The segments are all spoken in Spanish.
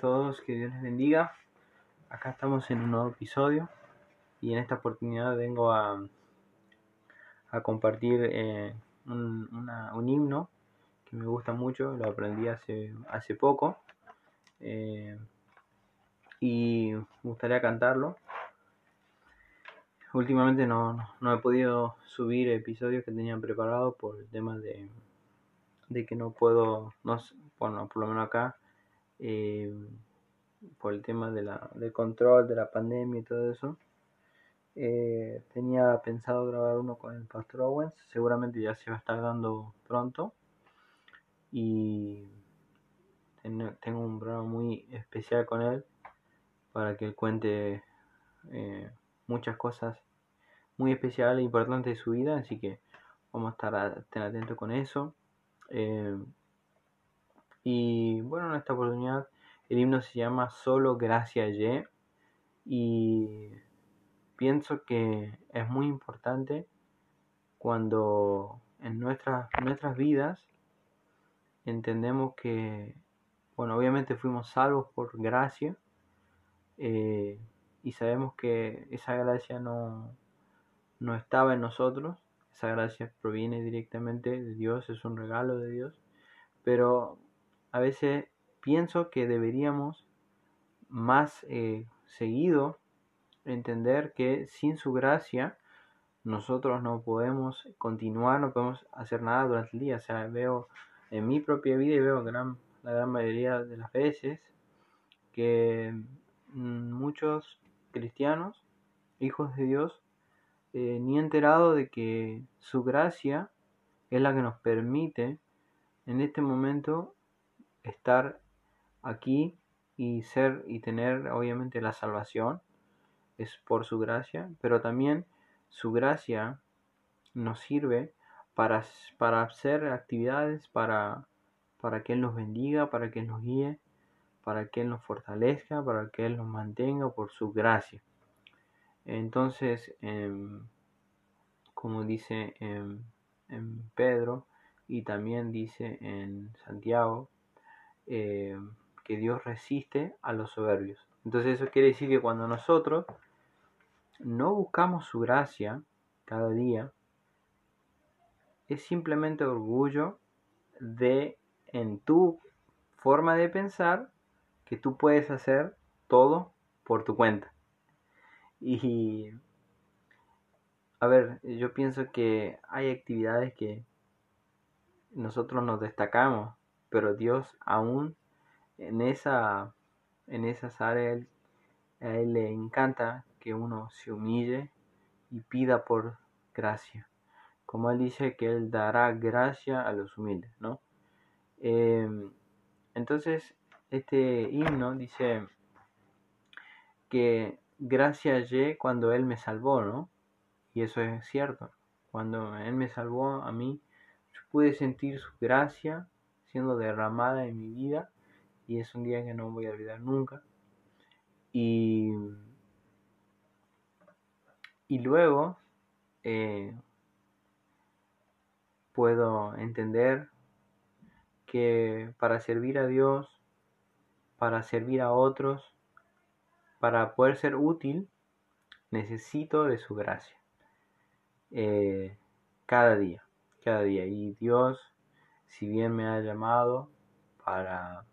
Todos, que Dios les bendiga. Acá estamos en un nuevo episodio y en esta oportunidad vengo a, a compartir eh, un, una- un himno que me gusta mucho, lo aprendí hace, hace poco eh, y me gustaría cantarlo. Últimamente no, no, no he podido subir episodios que tenía preparados por el tema de, de que no puedo, no, bueno, por lo menos acá eh, por el tema de la, del control de la pandemia y todo eso. Eh, tenía pensado grabar uno con el Pastor Owens, seguramente ya se va a estar dando pronto. Y ten- tengo un programa muy especial con él para que él cuente eh, muchas cosas muy especiales e importantes de su vida, así que vamos a estar atentos con eso. Y bueno, en esta oportunidad el himno se llama Solo Gracia Ye. Y pienso que es muy importante cuando en nuestras, nuestras vidas entendemos que, bueno, obviamente fuimos salvos por gracia eh, y sabemos que esa gracia no, no estaba en nosotros, esa gracia proviene directamente de Dios, es un regalo de Dios, pero a veces pienso que deberíamos más eh, seguido entender que sin su gracia nosotros no podemos continuar, no podemos hacer nada durante el día. O sea, veo en mi propia vida y veo gran, la gran mayoría de las veces que mm, muchos cristianos, hijos de Dios, eh, ni enterado de que su gracia es la que nos permite en este momento estar aquí y ser y tener obviamente la salvación es por su gracia, pero también su gracia nos sirve para, para hacer actividades, para, para que Él nos bendiga, para que Él nos guíe, para que Él nos fortalezca, para que Él nos mantenga por su gracia. Entonces, em, como dice en, en Pedro y también dice en Santiago, eh, que Dios resiste a los soberbios. Entonces eso quiere decir que cuando nosotros no buscamos su gracia cada día, es simplemente orgullo de en tu forma de pensar que tú puedes hacer todo por tu cuenta. Y a ver, yo pienso que hay actividades que nosotros nos destacamos, pero Dios aún en esa en esas áreas a él le encanta que uno se humille y pida por gracia. Como él dice que él dará gracia a los humildes, ¿no? Eh, entonces, este himno dice que gracia hallé cuando él me salvó, ¿no? Y eso es cierto. Cuando él me salvó a mí, yo pude sentir su gracia siendo derramada en mi vida y es un día que no voy a olvidar nunca. Y, y luego eh, puedo entender que para servir a Dios, para servir a otros, para poder ser útil, necesito de su gracia. Eh, cada día, cada día. Y Dios, si bien me ha llamado para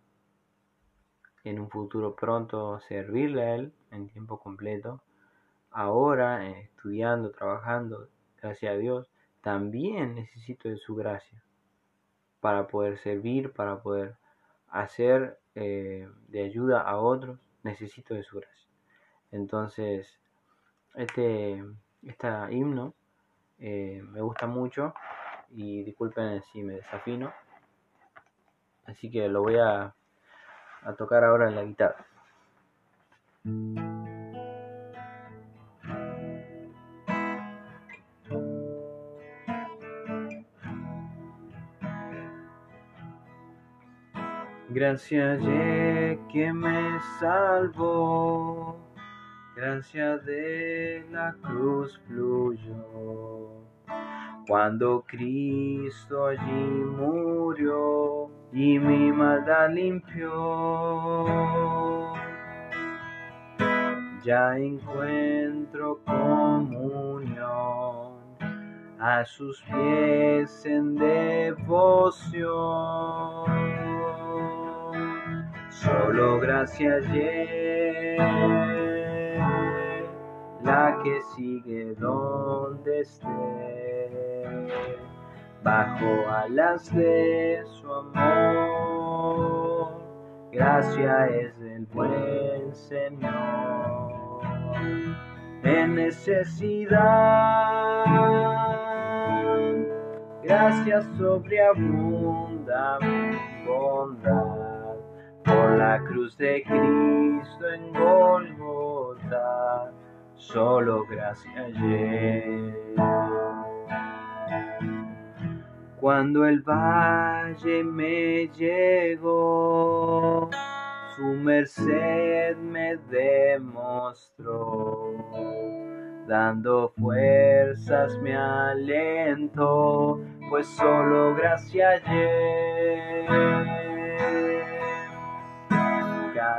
en un futuro pronto servirle a Él en tiempo completo, ahora eh, estudiando, trabajando, gracias a Dios, también necesito de su gracia para poder servir, para poder hacer eh, de ayuda a otros, necesito de su gracia. Entonces, este, esta himno eh, me gusta mucho y disculpen si me desafino. Así que lo voy a, a tocar ahora en la guitarra. Gracias ye que me salvó, gracia de la cruz fluyó. Cuando Cristo allí murió, y mi maldad limpió. Ya encuentro comunión a sus pies en devoción. Solo gracias la que sigue donde esté, bajo alas de su amor. Gracia es el buen Señor en necesidad. Gracias sobreabunda mi bondad por la cruz de Cristo en Golgota solo gracias ayer. Cuando el valle me llegó, su merced me demostró, dando fuerzas me alento, pues solo gracias ayer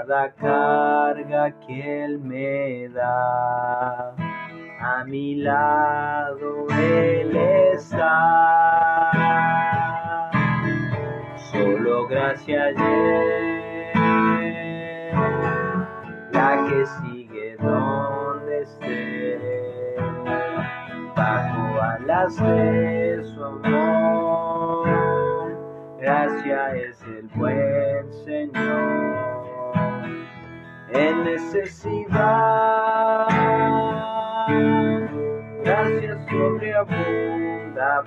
cada carga que Él me da. A mi lado Él está. Solo gracias Él, la que sigue donde esté, bajo alas de su amor. Gracias es el buen Señor en necesidad. Gracias sobreabunda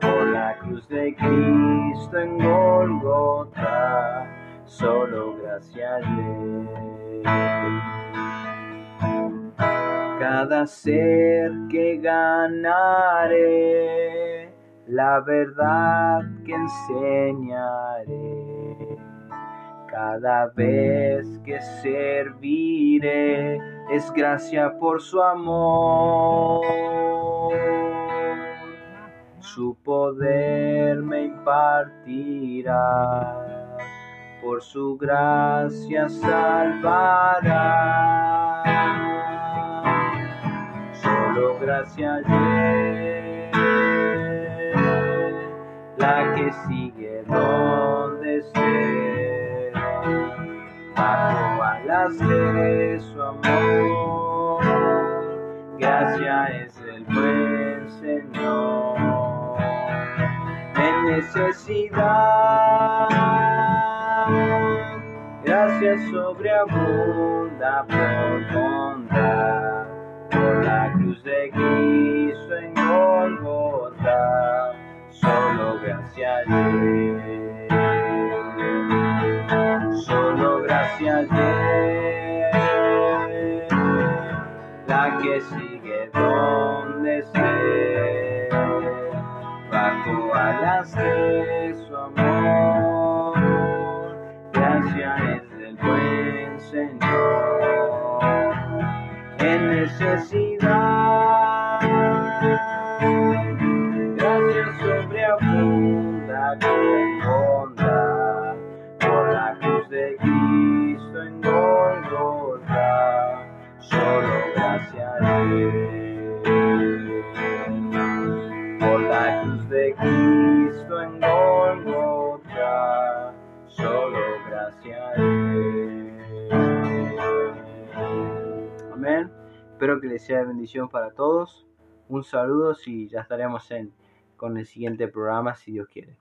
por la cruz de Cristo en Golgota, solo gracias Cada ser que ganaré, la verdad que enseñaré cada vez que serviré es gracia por su amor. Su poder me impartirá, por su gracia salvará. Solo gracia la que sigue donde esté bajo alas de su amor. Gracias es el buen Señor necesidad. Gracias sobreabunda por bondad, por la cruz de Cristo en Golgota, solo gracias. Solo gracias la necesidad. Espero que les sea bendición para todos. Un saludo y ya estaremos en, con el siguiente programa si Dios quiere.